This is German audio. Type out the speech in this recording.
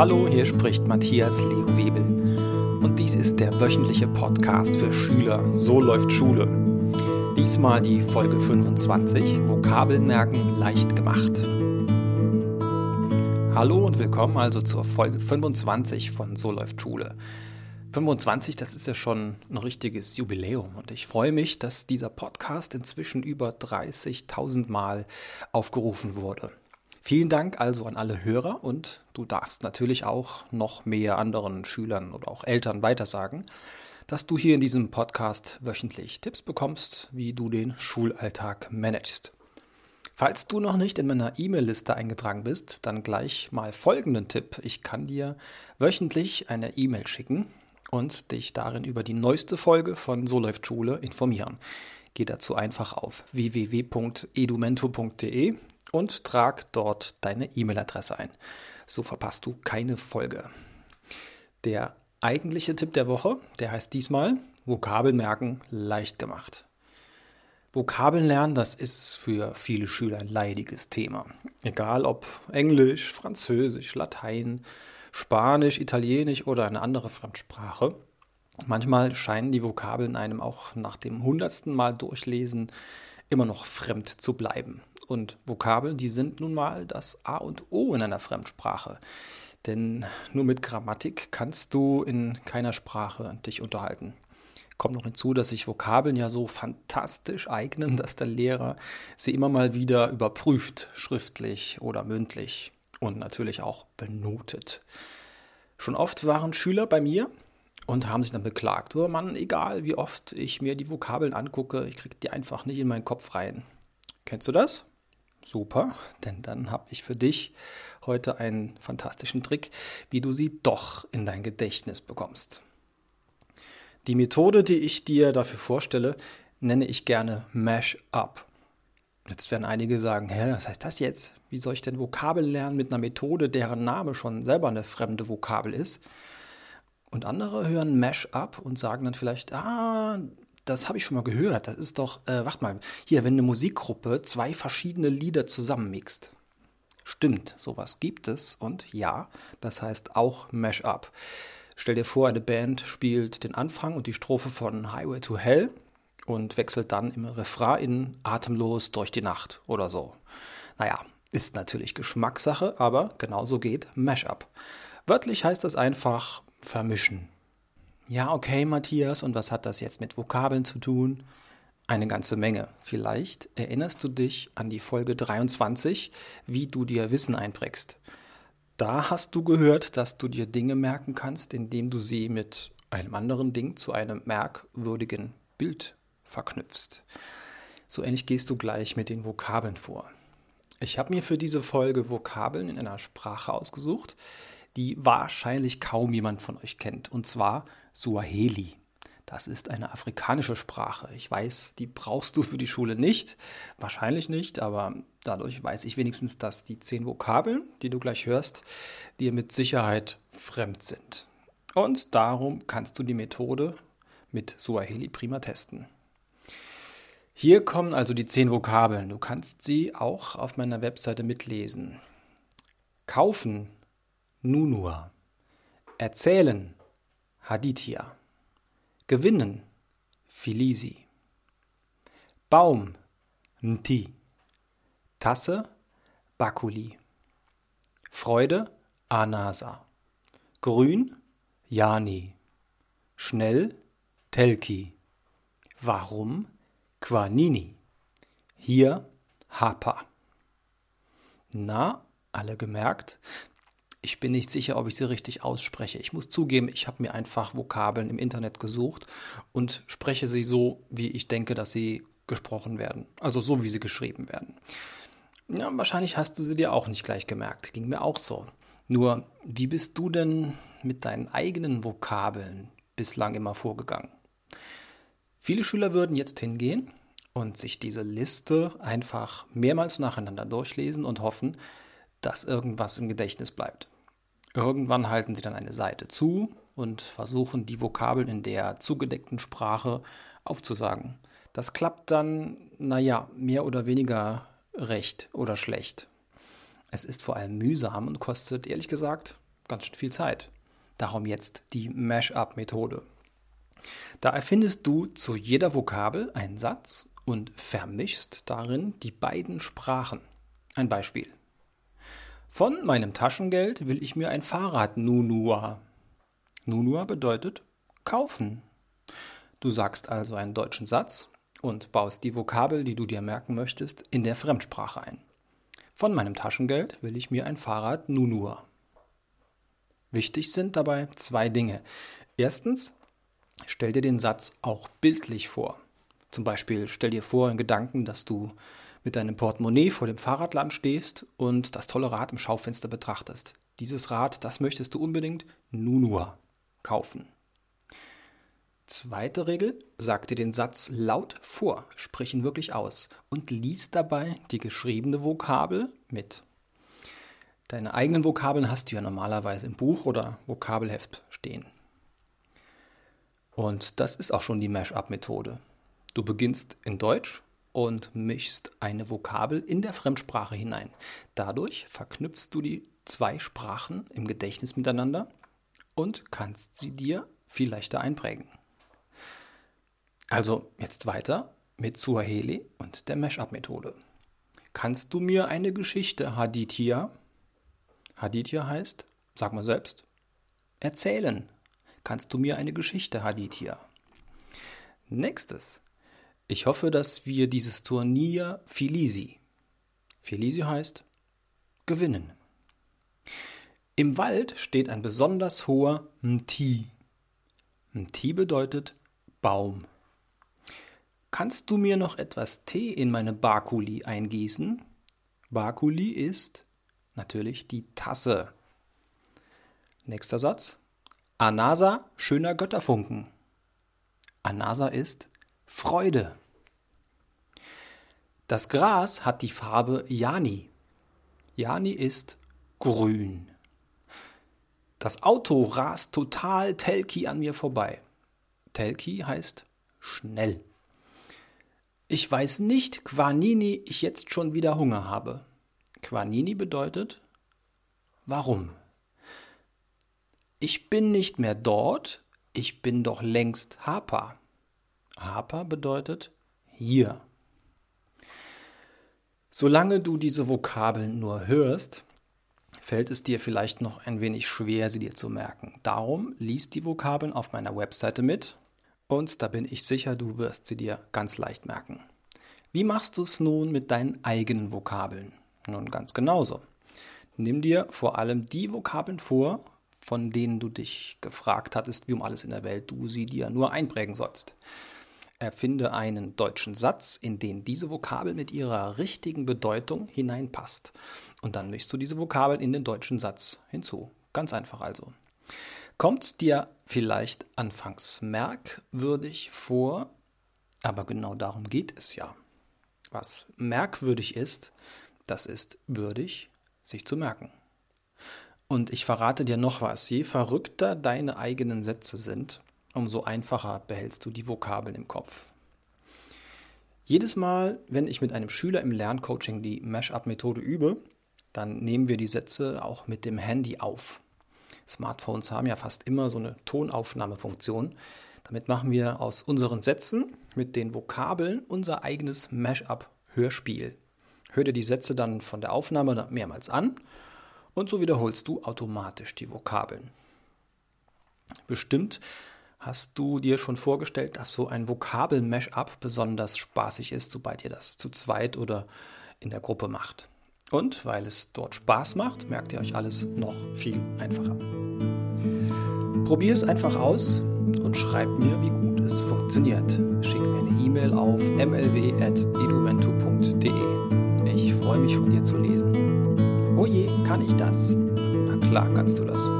Hallo, hier spricht Matthias Leo Webel. Und dies ist der wöchentliche Podcast für Schüler So läuft Schule. Diesmal die Folge 25, Vokabeln merken leicht gemacht. Hallo und willkommen also zur Folge 25 von So läuft Schule. 25, das ist ja schon ein richtiges Jubiläum und ich freue mich, dass dieser Podcast inzwischen über 30.000 Mal aufgerufen wurde. Vielen Dank also an alle Hörer und du darfst natürlich auch noch mehr anderen Schülern oder auch Eltern weitersagen, dass du hier in diesem Podcast wöchentlich Tipps bekommst, wie du den Schulalltag managst. Falls du noch nicht in meiner E-Mail-Liste eingetragen bist, dann gleich mal folgenden Tipp. Ich kann dir wöchentlich eine E-Mail schicken und dich darin über die neueste Folge von So läuft Schule informieren. Geh dazu einfach auf www.edumento.de und trag dort deine E-Mail-Adresse ein. So verpasst du keine Folge. Der eigentliche Tipp der Woche, der heißt diesmal Vokabeln merken leicht gemacht. Vokabeln lernen, das ist für viele Schüler ein leidiges Thema. Egal ob Englisch, Französisch, Latein, Spanisch, Italienisch oder eine andere Fremdsprache. Manchmal scheinen die Vokabeln einem auch nach dem hundertsten Mal durchlesen immer noch fremd zu bleiben. Und Vokabeln, die sind nun mal das A und O in einer Fremdsprache. Denn nur mit Grammatik kannst du in keiner Sprache dich unterhalten. Kommt noch hinzu, dass sich Vokabeln ja so fantastisch eignen, dass der Lehrer sie immer mal wieder überprüft, schriftlich oder mündlich und natürlich auch benotet. Schon oft waren Schüler bei mir und haben sich dann beklagt, oh Mann, egal wie oft ich mir die Vokabeln angucke, ich kriege die einfach nicht in meinen Kopf rein. Kennst du das? Super, denn dann habe ich für dich heute einen fantastischen Trick, wie du sie doch in dein Gedächtnis bekommst. Die Methode, die ich dir dafür vorstelle, nenne ich gerne Mash Up. Jetzt werden einige sagen, hä, was heißt das jetzt? Wie soll ich denn Vokabel lernen mit einer Methode, deren Name schon selber eine fremde Vokabel ist? Und andere hören Mash Up und sagen dann vielleicht, ah, das habe ich schon mal gehört. Das ist doch, äh, warte mal, hier, wenn eine Musikgruppe zwei verschiedene Lieder zusammenmixt. Stimmt, sowas gibt es und ja, das heißt auch Mash-up. Stell dir vor, eine Band spielt den Anfang und die Strophe von Highway to Hell und wechselt dann im Refrain in Atemlos durch die Nacht oder so. Naja, ist natürlich Geschmackssache, aber genauso geht Mash-up. Wörtlich heißt das einfach vermischen. Ja, okay, Matthias, und was hat das jetzt mit Vokabeln zu tun? Eine ganze Menge. Vielleicht erinnerst du dich an die Folge 23, wie du dir Wissen einprägst. Da hast du gehört, dass du dir Dinge merken kannst, indem du sie mit einem anderen Ding zu einem merkwürdigen Bild verknüpfst. So ähnlich gehst du gleich mit den Vokabeln vor. Ich habe mir für diese Folge Vokabeln in einer Sprache ausgesucht, die wahrscheinlich kaum jemand von euch kennt, und zwar Suaheli. Das ist eine afrikanische Sprache. Ich weiß, die brauchst du für die Schule nicht, wahrscheinlich nicht, aber dadurch weiß ich wenigstens, dass die zehn Vokabeln, die du gleich hörst, dir mit Sicherheit fremd sind. Und darum kannst du die Methode mit Suaheli prima testen. Hier kommen also die zehn Vokabeln. Du kannst sie auch auf meiner Webseite mitlesen. Kaufen, Nunua. Erzählen, Hadithia. Gewinnen, Filisi. Baum, Mti. Tasse, Bakuli. Freude, Anasa. Grün, Yani. Schnell, Telki. Warum, Quanini. Hier, Hapa. Na, alle gemerkt? Ich bin nicht sicher, ob ich sie richtig ausspreche. Ich muss zugeben, ich habe mir einfach Vokabeln im Internet gesucht und spreche sie so, wie ich denke, dass sie gesprochen werden. Also so, wie sie geschrieben werden. Ja, wahrscheinlich hast du sie dir auch nicht gleich gemerkt. Ging mir auch so. Nur, wie bist du denn mit deinen eigenen Vokabeln bislang immer vorgegangen? Viele Schüler würden jetzt hingehen und sich diese Liste einfach mehrmals nacheinander durchlesen und hoffen, dass irgendwas im Gedächtnis bleibt. Irgendwann halten sie dann eine Seite zu und versuchen die Vokabeln in der zugedeckten Sprache aufzusagen. Das klappt dann, naja, mehr oder weniger recht oder schlecht. Es ist vor allem mühsam und kostet ehrlich gesagt ganz schön viel Zeit. Darum jetzt die Mash-up-Methode. Da erfindest du zu jeder Vokabel einen Satz und vermischst darin die beiden Sprachen. Ein Beispiel. Von meinem Taschengeld will ich mir ein Fahrrad Nunua. Nunua bedeutet kaufen. Du sagst also einen deutschen Satz und baust die Vokabel, die du dir merken möchtest, in der Fremdsprache ein. Von meinem Taschengeld will ich mir ein Fahrrad Nunua. Wichtig sind dabei zwei Dinge. Erstens, stell dir den Satz auch bildlich vor. Zum Beispiel stell dir vor in Gedanken, dass du mit deinem Portemonnaie vor dem Fahrradland stehst und das tolle Rad im Schaufenster betrachtest. Dieses Rad, das möchtest du unbedingt Nunua kaufen. Zweite Regel, sag dir den Satz laut vor, sprich ihn wirklich aus und lies dabei die geschriebene Vokabel mit. Deine eigenen Vokabeln hast du ja normalerweise im Buch oder Vokabelheft stehen. Und das ist auch schon die Mash-up-Methode. Du beginnst in Deutsch und mischst eine Vokabel in der Fremdsprache hinein. Dadurch verknüpfst du die zwei Sprachen im Gedächtnis miteinander und kannst sie dir viel leichter einprägen. Also jetzt weiter mit Suaheli und der Mash-up-Methode. Kannst du mir eine Geschichte, Hadithia? Hadithia heißt, sag mal selbst, erzählen. Kannst du mir eine Geschichte, Hadithia? Nächstes. Ich hoffe, dass wir dieses Turnier Filisi. Filisi heißt gewinnen. Im Wald steht ein besonders hoher Mti. Mti bedeutet Baum. Kannst du mir noch etwas Tee in meine Bakuli eingießen? Bakuli ist natürlich die Tasse. Nächster Satz. Anasa, schöner Götterfunken. Anasa ist Freude. Das Gras hat die Farbe Jani. Jani ist grün. Das Auto rast total Telki an mir vorbei. Telki heißt schnell. Ich weiß nicht, Quanini, ich jetzt schon wieder Hunger habe. Quanini bedeutet warum? Ich bin nicht mehr dort, ich bin doch längst Hapa. Hapa bedeutet hier. Solange du diese Vokabeln nur hörst, fällt es dir vielleicht noch ein wenig schwer, sie dir zu merken. Darum liest die Vokabeln auf meiner Webseite mit und da bin ich sicher, du wirst sie dir ganz leicht merken. Wie machst du es nun mit deinen eigenen Vokabeln? Nun ganz genauso. Nimm dir vor allem die Vokabeln vor, von denen du dich gefragt hattest, wie um alles in der Welt du sie dir nur einprägen sollst. Erfinde einen deutschen Satz, in den diese Vokabel mit ihrer richtigen Bedeutung hineinpasst. Und dann mischst du diese Vokabel in den deutschen Satz hinzu. Ganz einfach also. Kommt dir vielleicht anfangs merkwürdig vor, aber genau darum geht es ja. Was merkwürdig ist, das ist würdig, sich zu merken. Und ich verrate dir noch was, je verrückter deine eigenen Sätze sind, umso einfacher behältst du die Vokabeln im Kopf. Jedes Mal, wenn ich mit einem Schüler im Lerncoaching die Mash-up-Methode übe, dann nehmen wir die Sätze auch mit dem Handy auf. Smartphones haben ja fast immer so eine Tonaufnahmefunktion. Damit machen wir aus unseren Sätzen mit den Vokabeln unser eigenes Mash-up-Hörspiel. Hör dir die Sätze dann von der Aufnahme mehrmals an und so wiederholst du automatisch die Vokabeln. Bestimmt hast du dir schon vorgestellt, dass so ein Vokabel-Mash-up besonders spaßig ist, sobald ihr das zu zweit oder in der Gruppe macht. Und weil es dort Spaß macht, merkt ihr euch alles noch viel einfacher. Probier es einfach aus und schreib mir, wie gut es funktioniert. Schick mir eine E-Mail auf mlw.edumento.de. Ich freue mich von dir zu lesen. Oh je, kann ich das? Na klar kannst du das.